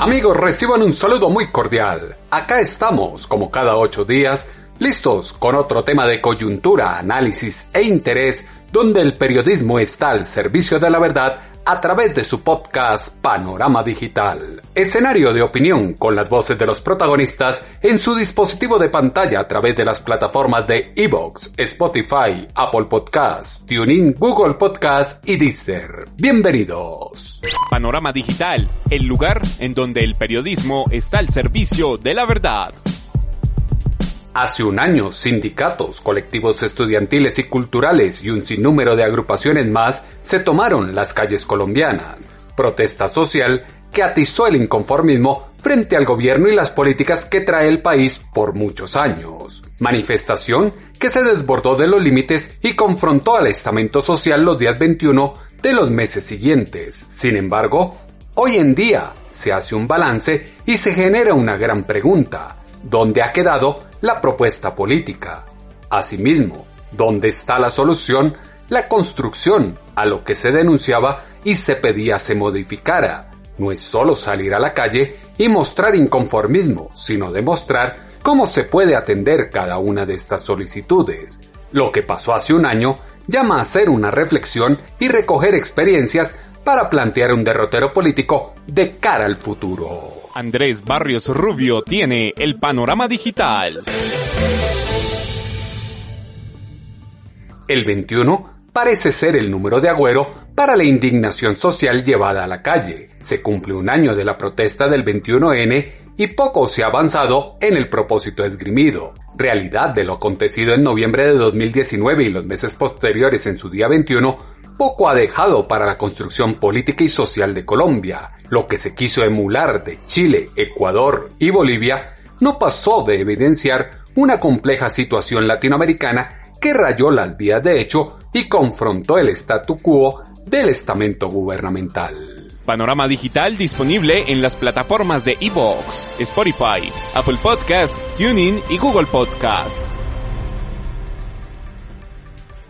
Amigos, reciban un saludo muy cordial. Acá estamos, como cada ocho días, listos con otro tema de coyuntura, análisis e interés, donde el periodismo está al servicio de la verdad a través de su podcast Panorama Digital. Escenario de opinión con las voces de los protagonistas en su dispositivo de pantalla a través de las plataformas de Evox, Spotify, Apple Podcasts, TuneIn, Google Podcasts y Deezer. Bienvenidos. Panorama Digital, el lugar en donde el periodismo está al servicio de la verdad. Hace un año, sindicatos, colectivos estudiantiles y culturales y un sinnúmero de agrupaciones más se tomaron las calles colombianas. Protesta social que atizó el inconformismo frente al gobierno y las políticas que trae el país por muchos años. Manifestación que se desbordó de los límites y confrontó al estamento social los días 21 de los meses siguientes. Sin embargo, hoy en día se hace un balance y se genera una gran pregunta. ¿Dónde ha quedado la propuesta política. Asimismo, ¿dónde está la solución? La construcción a lo que se denunciaba y se pedía se modificara. No es solo salir a la calle y mostrar inconformismo, sino demostrar cómo se puede atender cada una de estas solicitudes. Lo que pasó hace un año llama a hacer una reflexión y recoger experiencias para plantear un derrotero político de cara al futuro. Andrés Barrios Rubio tiene el panorama digital. El 21 parece ser el número de agüero para la indignación social llevada a la calle. Se cumple un año de la protesta del 21N y poco se ha avanzado en el propósito esgrimido. Realidad de lo acontecido en noviembre de 2019 y los meses posteriores en su día 21 poco ha dejado para la construcción política y social de Colombia. Lo que se quiso emular de Chile, Ecuador y Bolivia no pasó de evidenciar una compleja situación latinoamericana que rayó las vías de hecho y confrontó el statu quo del estamento gubernamental. Panorama Digital disponible en las plataformas de Evox, Spotify, Apple Podcast, TuneIn y Google Podcast.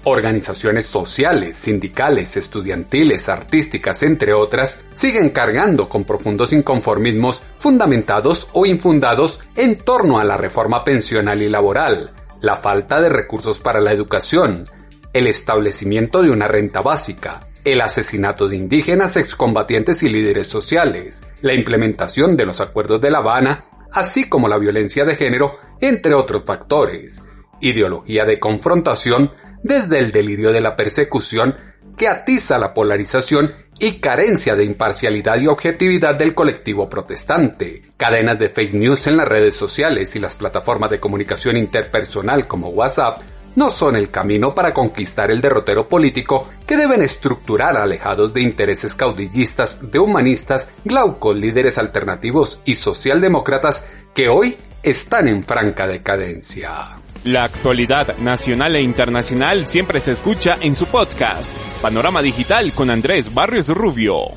Organizaciones sociales, sindicales, estudiantiles, artísticas, entre otras, siguen cargando con profundos inconformismos fundamentados o infundados en torno a la reforma pensional y laboral, la falta de recursos para la educación, el establecimiento de una renta básica, el asesinato de indígenas, excombatientes y líderes sociales, la implementación de los acuerdos de La Habana, así como la violencia de género, entre otros factores, ideología de confrontación desde el delirio de la persecución que atiza la polarización y carencia de imparcialidad y objetividad del colectivo protestante. Cadenas de fake news en las redes sociales y las plataformas de comunicación interpersonal como WhatsApp no son el camino para conquistar el derrotero político que deben estructurar alejados de intereses caudillistas, de humanistas, glaucos líderes alternativos y socialdemócratas que hoy están en franca decadencia. La actualidad nacional e internacional siempre se escucha en su podcast, Panorama Digital con Andrés Barrios Rubio.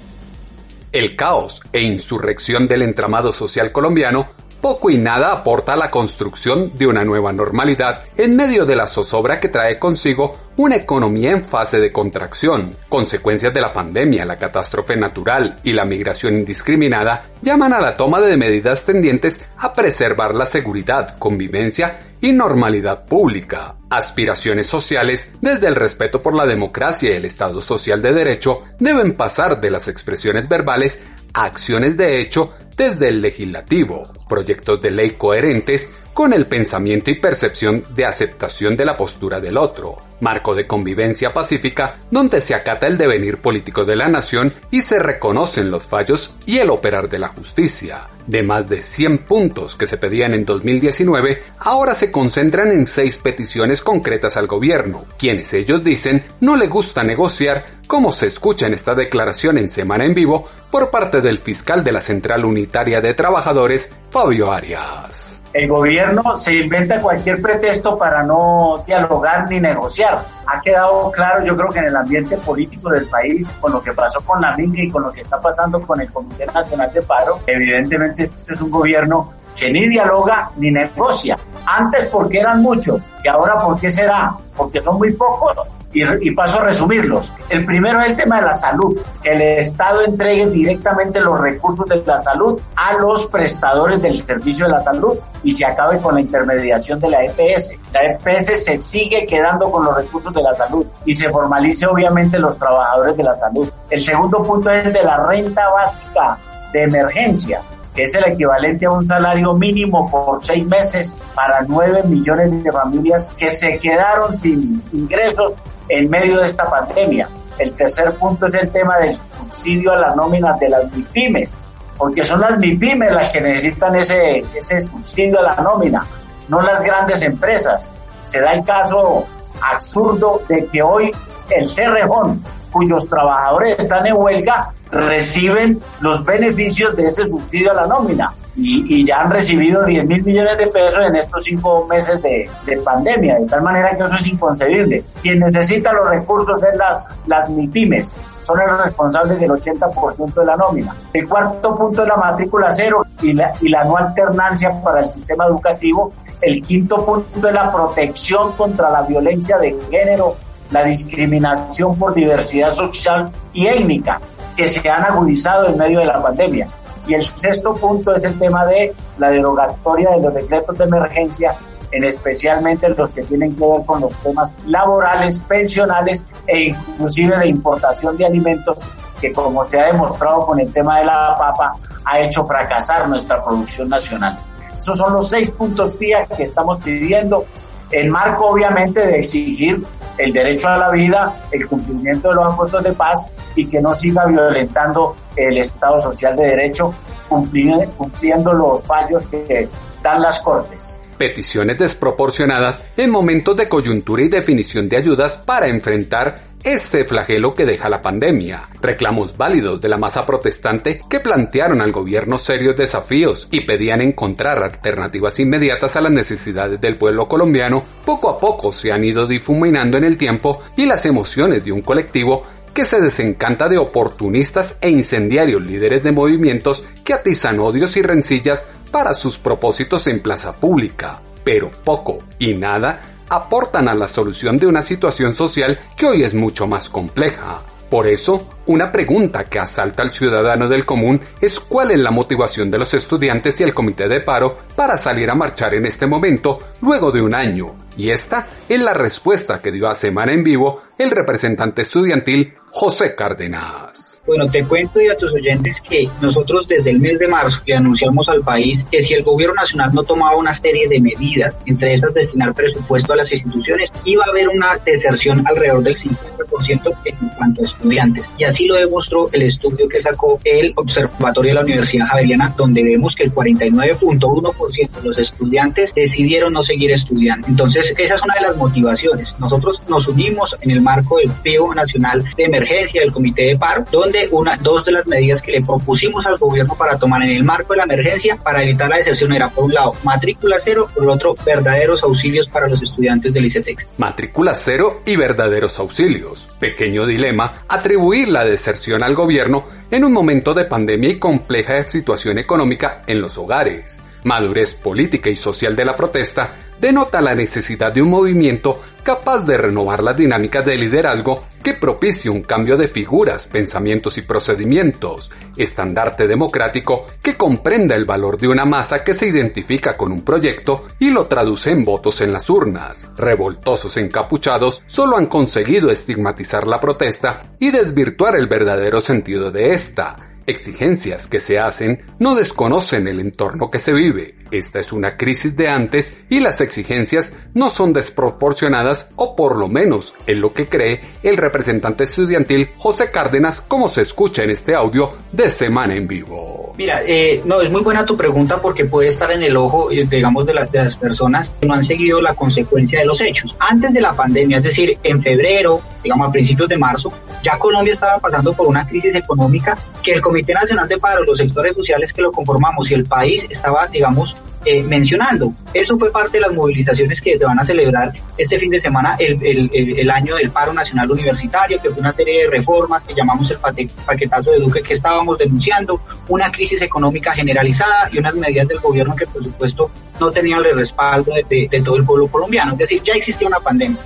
El caos e insurrección del entramado social colombiano poco y nada aporta a la construcción de una nueva normalidad en medio de la zozobra que trae consigo una economía en fase de contracción. Consecuencias de la pandemia, la catástrofe natural y la migración indiscriminada llaman a la toma de medidas tendientes a preservar la seguridad, convivencia y normalidad pública. Aspiraciones sociales, desde el respeto por la democracia y el Estado social de derecho, deben pasar de las expresiones verbales a acciones de hecho desde el legislativo, proyectos de ley coherentes con el pensamiento y percepción de aceptación de la postura del otro. Marco de convivencia pacífica donde se acata el devenir político de la nación y se reconocen los fallos y el operar de la justicia. De más de 100 puntos que se pedían en 2019, ahora se concentran en seis peticiones concretas al gobierno, quienes ellos dicen no le gusta negociar, como se escucha en esta declaración en Semana en Vivo por parte del fiscal de la Central Unitaria de Trabajadores, Fabio Arias el gobierno se inventa cualquier pretexto para no dialogar ni negociar. Ha quedado claro, yo creo que en el ambiente político del país, con lo que pasó con la MING y con lo que está pasando con el Comité Nacional de Paro, evidentemente este es un gobierno que ni dialoga ni negocia. Antes porque eran muchos y ahora por qué será, porque son muy pocos. Y, paso a resumirlos. El primero es el tema de la salud, que el Estado entregue directamente los recursos de la salud a los prestadores del servicio de la salud y se acabe con la intermediación de la EPS. La EPS se sigue quedando con los recursos de la salud y se formalice obviamente los trabajadores de la salud. El segundo punto es el de la renta básica de emergencia que es el equivalente a un salario mínimo por seis meses para nueve millones de familias que se quedaron sin ingresos en medio de esta pandemia. El tercer punto es el tema del subsidio a la nómina de las MIPIMES, porque son las MIPIMES las que necesitan ese, ese subsidio a la nómina, no las grandes empresas. Se da el caso absurdo de que hoy el Cerrejón, cuyos trabajadores están en huelga, reciben los beneficios de ese subsidio a la nómina. Y, ya han recibido 10 mil millones de pesos en estos cinco meses de, pandemia, de tal manera que eso es inconcebible. Quien necesita los recursos es la, las MIPIMES, son los responsables del 80% de la nómina. El cuarto punto es la matrícula cero y la, y la no alternancia para el sistema educativo. El quinto punto es la protección contra la violencia de género, la discriminación por diversidad social y étnica que se han agudizado en medio de la pandemia. Y el sexto punto es el tema de la derogatoria de los decretos de emergencia, en especialmente los que tienen que ver con los temas laborales, pensionales e inclusive de importación de alimentos, que como se ha demostrado con el tema de la papa, ha hecho fracasar nuestra producción nacional. Esos son los seis puntos PIA que estamos pidiendo, en marco obviamente de exigir el derecho a la vida, el cumplimiento de los acuerdos de paz y que no siga violentando el Estado Social de Derecho, cumpliendo, los fallos que dan las Cortes peticiones desproporcionadas en momentos de coyuntura y definición de ayudas para enfrentar este flagelo que deja la pandemia. Reclamos válidos de la masa protestante que plantearon al gobierno serios desafíos y pedían encontrar alternativas inmediatas a las necesidades del pueblo colombiano, poco a poco se han ido difuminando en el tiempo y las emociones de un colectivo que se desencanta de oportunistas e incendiarios líderes de movimientos que atizan odios y rencillas para sus propósitos en plaza pública, pero poco y nada aportan a la solución de una situación social que hoy es mucho más compleja. Por eso, una pregunta que asalta al ciudadano del común es cuál es la motivación de los estudiantes y el comité de paro para salir a marchar en este momento luego de un año. Y esta es la respuesta que dio a Semana en Vivo el representante estudiantil José Cárdenas. Bueno, te cuento y a tus oyentes que nosotros desde el mes de marzo le anunciamos al país que si el gobierno nacional no tomaba una serie de medidas, entre esas destinar presupuesto a las instituciones, iba a haber una deserción alrededor del 50% en cuanto a estudiantes. Y así lo demostró el estudio que sacó el Observatorio de la Universidad Javeriana, donde vemos que el 49.1% de los estudiantes decidieron no seguir estudiando. Entonces, esa es una de las motivaciones. Nosotros nos unimos en el marco del PIO Nacional de Emergencia, del Comité de Paro, donde una, dos de las medidas que le propusimos al gobierno para tomar en el marco de la emergencia para evitar la deserción era, por un lado, matrícula cero, por otro, verdaderos auxilios para los estudiantes del ICETEX. Matrícula cero y verdaderos auxilios. Pequeño dilema, atribuir la deserción al gobierno en un momento de pandemia y compleja situación económica en los hogares. Madurez política y social de la protesta denota la necesidad de un movimiento capaz de renovar las dinámicas de liderazgo que propicie un cambio de figuras, pensamientos y procedimientos, estandarte democrático que comprenda el valor de una masa que se identifica con un proyecto y lo traduce en votos en las urnas. Revoltosos encapuchados solo han conseguido estigmatizar la protesta y desvirtuar el verdadero sentido de esta. Exigencias que se hacen no desconocen el entorno que se vive. Esta es una crisis de antes y las exigencias no son desproporcionadas o por lo menos es lo que cree el representante estudiantil José Cárdenas como se escucha en este audio de Semana en Vivo. Mira, eh, no, es muy buena tu pregunta porque puede estar en el ojo, eh, digamos, de, de las personas que no han seguido la consecuencia de los hechos. Antes de la pandemia, es decir, en febrero, digamos a principios de marzo, ya Colombia estaba pasando por una crisis económica que el Comité Nacional de Paro, los sectores sociales que lo conformamos y el país estaba, digamos, eh, mencionando. Eso fue parte de las movilizaciones que se van a celebrar este fin de semana, el, el, el, año del paro nacional universitario, que fue una serie de reformas que llamamos el paquetazo de Duque que estábamos denunciando, una crisis económica generalizada y unas medidas del gobierno que por supuesto no tenían el respaldo de, todo el pueblo colombiano. Es decir, ya existía una pandemia,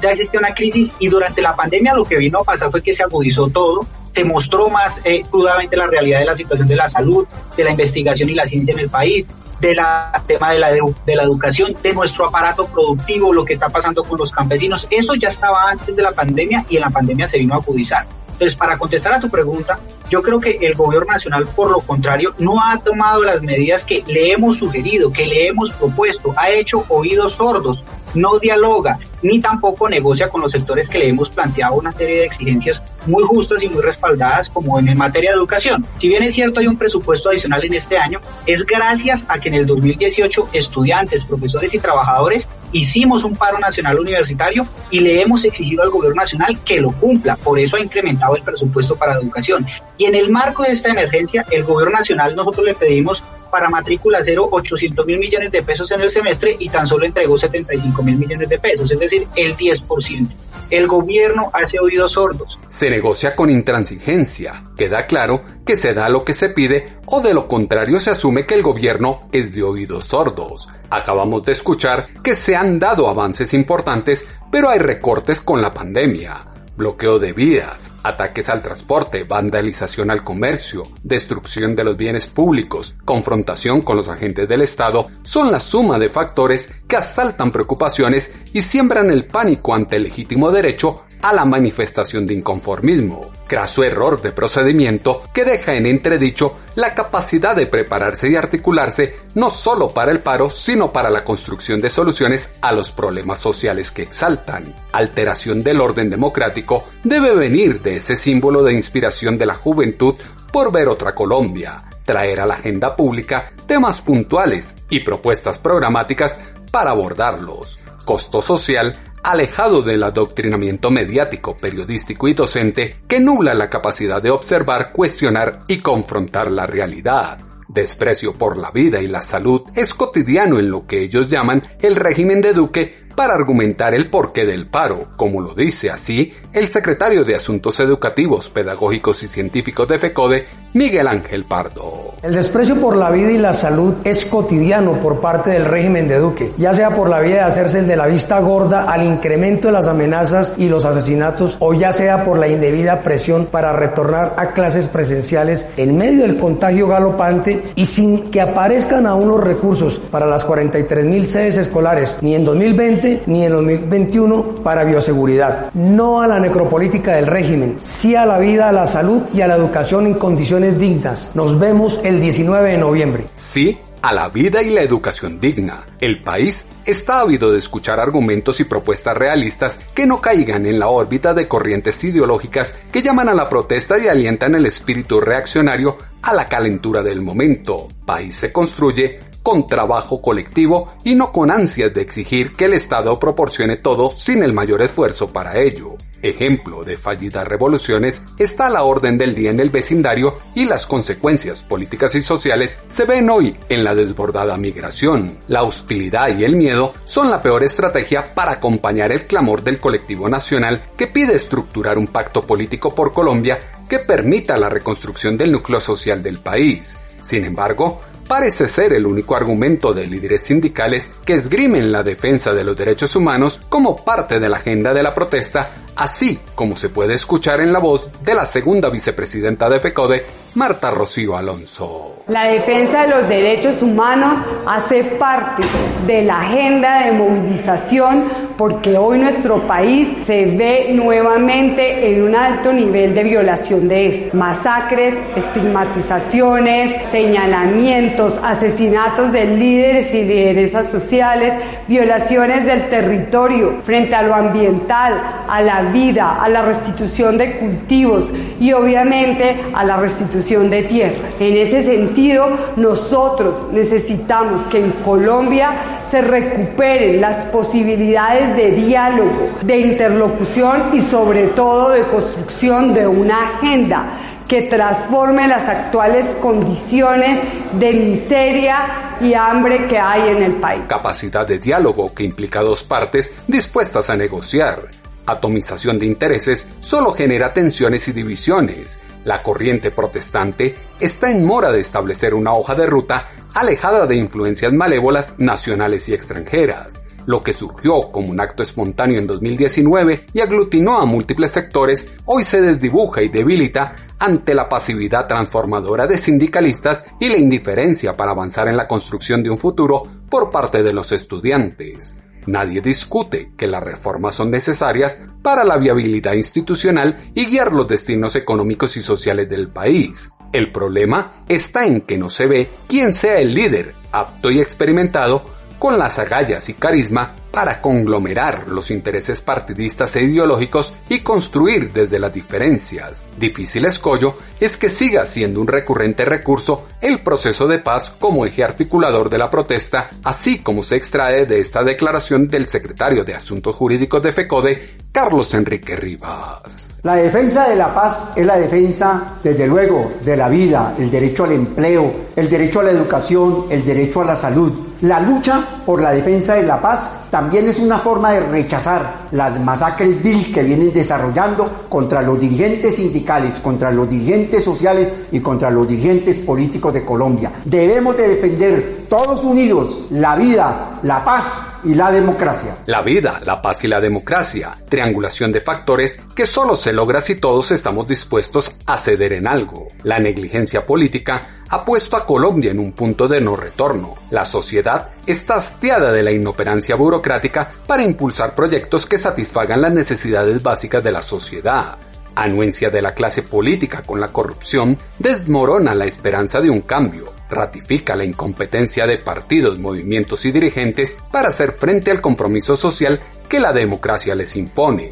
ya existía una crisis y durante la pandemia lo que vino a pasar fue que se agudizó todo, se mostró más eh, crudamente la realidad de la situación de la salud, de la investigación y la ciencia en el país, del tema de la, de la educación, de nuestro aparato productivo, lo que está pasando con los campesinos. Eso ya estaba antes de la pandemia y en la pandemia se vino a acudizar. Entonces, para contestar a tu pregunta, yo creo que el gobierno nacional, por lo contrario, no ha tomado las medidas que le hemos sugerido, que le hemos propuesto, ha hecho oídos sordos, no dialoga, ni tampoco negocia con los sectores que le hemos planteado una serie de exigencias muy justas y muy respaldadas como en materia de educación. Si bien es cierto hay un presupuesto adicional en este año, es gracias a que en el 2018 estudiantes, profesores y trabajadores hicimos un paro nacional universitario y le hemos exigido al gobierno nacional que lo cumpla. Por eso ha incrementado el presupuesto para educación. Y en el marco de esta emergencia, el gobierno nacional nosotros le pedimos para matrícula cero 800 mil millones de pesos en el semestre y tan solo entregó 75 mil millones de pesos, es decir, el 10%. El gobierno hace oídos sordos. Se negocia con intransigencia. Queda claro que se da lo que se pide o de lo contrario se asume que el gobierno es de oídos sordos. Acabamos de escuchar que se han dado avances importantes, pero hay recortes con la pandemia bloqueo de vías, ataques al transporte, vandalización al comercio, destrucción de los bienes públicos, confrontación con los agentes del Estado, son la suma de factores que asaltan preocupaciones y siembran el pánico ante el legítimo derecho a la manifestación de inconformismo, craso error de procedimiento que deja en entredicho la capacidad de prepararse y articularse no solo para el paro, sino para la construcción de soluciones a los problemas sociales que exaltan. Alteración del orden democrático debe venir de ese símbolo de inspiración de la juventud por ver otra Colombia, traer a la agenda pública temas puntuales y propuestas programáticas para abordarlos. Costo social alejado del adoctrinamiento mediático, periodístico y docente que nubla la capacidad de observar, cuestionar y confrontar la realidad. Desprecio por la vida y la salud es cotidiano en lo que ellos llaman el régimen de Duque para argumentar el porqué del paro, como lo dice así el secretario de Asuntos Educativos, Pedagógicos y Científicos de FECODE, Miguel Ángel Pardo. El desprecio por la vida y la salud es cotidiano por parte del régimen de Duque, ya sea por la vía de hacerse el de la vista gorda al incremento de las amenazas y los asesinatos, o ya sea por la indebida presión para retornar a clases presenciales en medio del contagio galopante y sin que aparezcan aún los recursos para las 43 mil sedes escolares, ni en 2020 ni en 2021 para bioseguridad. No a la necropolítica del régimen, sí a la vida, a la salud y a la educación en condiciones dignas. Nos vemos el 19 de noviembre. Sí a la vida y la educación digna. El país está ávido de escuchar argumentos y propuestas realistas que no caigan en la órbita de corrientes ideológicas que llaman a la protesta y alientan el espíritu reaccionario a la calentura del momento. País se construye con trabajo colectivo y no con ansias de exigir que el Estado proporcione todo sin el mayor esfuerzo para ello. Ejemplo de fallidas revoluciones está la orden del día en el vecindario y las consecuencias políticas y sociales se ven hoy en la desbordada migración. La hostilidad y el miedo son la peor estrategia para acompañar el clamor del colectivo nacional que pide estructurar un pacto político por Colombia que permita la reconstrucción del núcleo social del país. Sin embargo, parece ser el único argumento de líderes sindicales que esgrimen la defensa de los derechos humanos como parte de la agenda de la protesta, así como se puede escuchar en la voz de la segunda vicepresidenta de FECODE, Marta Rocío Alonso. La defensa de los derechos humanos hace parte de la agenda de movilización porque hoy nuestro país se ve nuevamente en un alto nivel de violación de esto. Masacres, estigmatizaciones, señalamientos, asesinatos de líderes y lideresas sociales, violaciones del territorio frente a lo ambiental, a la vida, a la restitución de cultivos y obviamente a la restitución de tierras. En ese sentido, nosotros necesitamos que en Colombia se recuperen las posibilidades de diálogo, de interlocución y sobre todo de construcción de una agenda que transforme las actuales condiciones de miseria y hambre que hay en el país. Capacidad de diálogo que implica dos partes dispuestas a negociar. Atomización de intereses solo genera tensiones y divisiones. La corriente protestante está en mora de establecer una hoja de ruta alejada de influencias malévolas nacionales y extranjeras. Lo que surgió como un acto espontáneo en 2019 y aglutinó a múltiples sectores, hoy se desdibuja y debilita ante la pasividad transformadora de sindicalistas y la indiferencia para avanzar en la construcción de un futuro por parte de los estudiantes. Nadie discute que las reformas son necesarias para la viabilidad institucional y guiar los destinos económicos y sociales del país. El problema está en que no se ve quién sea el líder apto y experimentado con las agallas y carisma para conglomerar los intereses partidistas e ideológicos y construir desde las diferencias. Difícil escollo es que siga siendo un recurrente recurso el proceso de paz como eje articulador de la protesta, así como se extrae de esta declaración del secretario de Asuntos Jurídicos de FECODE, Carlos Enrique Rivas. La defensa de la paz es la defensa, desde luego, de la vida, el derecho al empleo, el derecho a la educación, el derecho a la salud. La lucha por la defensa de la paz también es una forma de rechazar las masacres vil que vienen desarrollando contra los dirigentes sindicales, contra los dirigentes sociales y contra los dirigentes políticos de Colombia. Debemos de defender todos unidos la vida, la paz y la democracia. La vida, la paz y la democracia, triangulación de factores que solo se logra si todos estamos dispuestos a ceder en algo. La negligencia política ha puesto a Colombia en un punto de no retorno. La sociedad está hastiada de la inoperancia burocrática para impulsar proyectos que satisfagan las necesidades básicas de la sociedad. Anuencia de la clase política con la corrupción desmorona la esperanza de un cambio, ratifica la incompetencia de partidos, movimientos y dirigentes para hacer frente al compromiso social que la democracia les impone.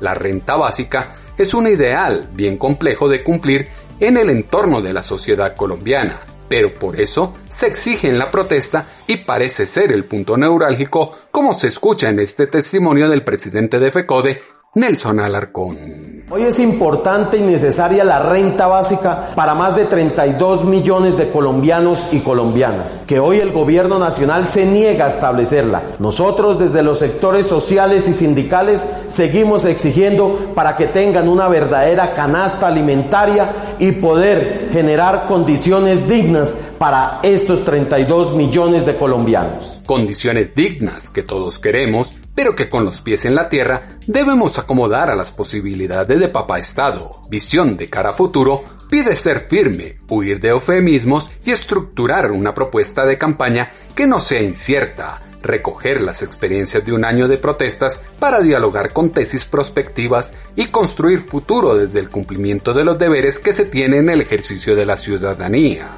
La renta básica es un ideal bien complejo de cumplir en el entorno de la sociedad colombiana, pero por eso se exige en la protesta y parece ser el punto neurálgico como se escucha en este testimonio del presidente de FECODE, Nelson Alarcón. Hoy es importante y necesaria la renta básica para más de 32 millones de colombianos y colombinas, que hoy el gobierno nacional se niega a establecerla. Nosotros desde los sectores sociales y sindicales seguimos exigiendo para que tengan una verdadera canasta alimentaria y poder generar condiciones dignas para estos 32 millones de colombianos. Condiciones dignas que todos queremos pero que con los pies en la tierra debemos acomodar a las posibilidades de papá Estado. Visión de cara futuro pide ser firme, huir de eufemismos y estructurar una propuesta de campaña que no sea incierta, recoger las experiencias de un año de protestas para dialogar con tesis prospectivas y construir futuro desde el cumplimiento de los deberes que se tienen en el ejercicio de la ciudadanía.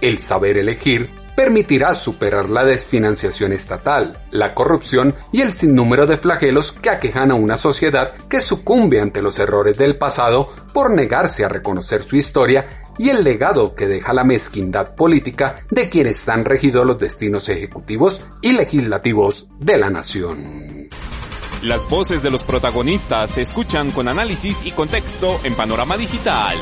El saber elegir permitirá superar la desfinanciación estatal, la corrupción y el sinnúmero de flagelos que aquejan a una sociedad que sucumbe ante los errores del pasado por negarse a reconocer su historia y el legado que deja la mezquindad política de quienes han regido los destinos ejecutivos y legislativos de la nación. Las voces de los protagonistas se escuchan con análisis y contexto en Panorama Digital.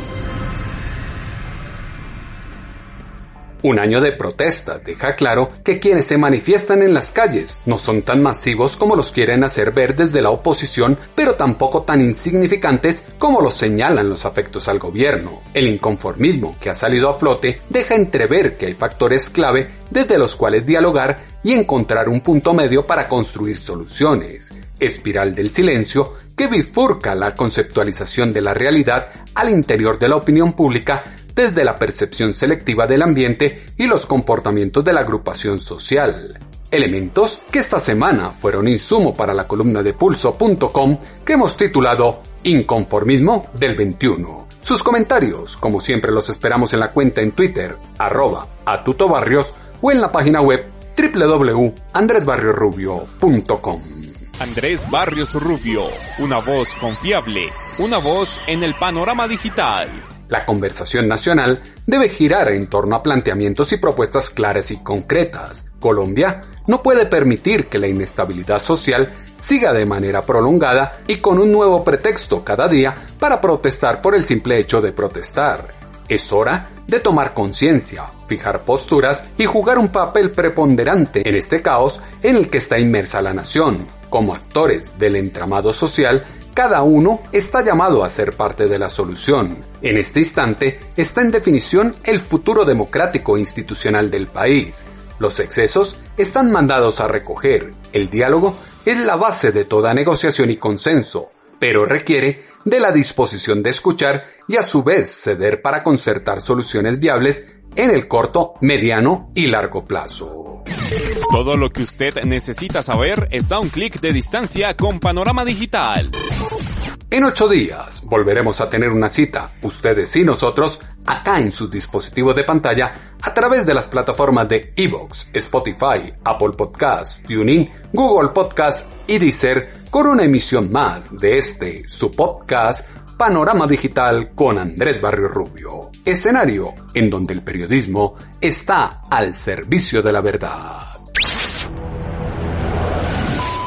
Un año de protesta deja claro que quienes se manifiestan en las calles no son tan masivos como los quieren hacer ver desde la oposición, pero tampoco tan insignificantes como los señalan los afectos al gobierno. El inconformismo que ha salido a flote deja entrever que hay factores clave desde los cuales dialogar y encontrar un punto medio para construir soluciones. Espiral del silencio que bifurca la conceptualización de la realidad al interior de la opinión pública desde la percepción selectiva del ambiente y los comportamientos de la agrupación social. elementos que esta semana fueron insumo para la columna de pulso.com que hemos titulado Inconformismo del 21. Sus comentarios, como siempre, los esperamos en la cuenta en Twitter, arroba atutobarrios o en la página web www.andresbarriosrubio.com. Andrés Barrios Rubio, una voz confiable, una voz en el panorama digital. La conversación nacional debe girar en torno a planteamientos y propuestas claras y concretas. Colombia no puede permitir que la inestabilidad social siga de manera prolongada y con un nuevo pretexto cada día para protestar por el simple hecho de protestar. Es hora de tomar conciencia, fijar posturas y jugar un papel preponderante en este caos en el que está inmersa la nación. Como actores del entramado social, cada uno está llamado a ser parte de la solución. En este instante está en definición el futuro democrático institucional del país. Los excesos están mandados a recoger. El diálogo es la base de toda negociación y consenso, pero requiere de la disposición de escuchar y a su vez ceder para concertar soluciones viables en el corto, mediano y largo plazo. Todo lo que usted necesita saber está a un clic de distancia con Panorama Digital. En ocho días volveremos a tener una cita, ustedes y nosotros, acá en sus dispositivos de pantalla, a través de las plataformas de Evox, Spotify, Apple Podcasts, TuneIn, Google Podcasts y Deezer, con una emisión más de este, su podcast, Panorama Digital con Andrés Barrio Rubio. Escenario en donde el periodismo está al servicio de la verdad.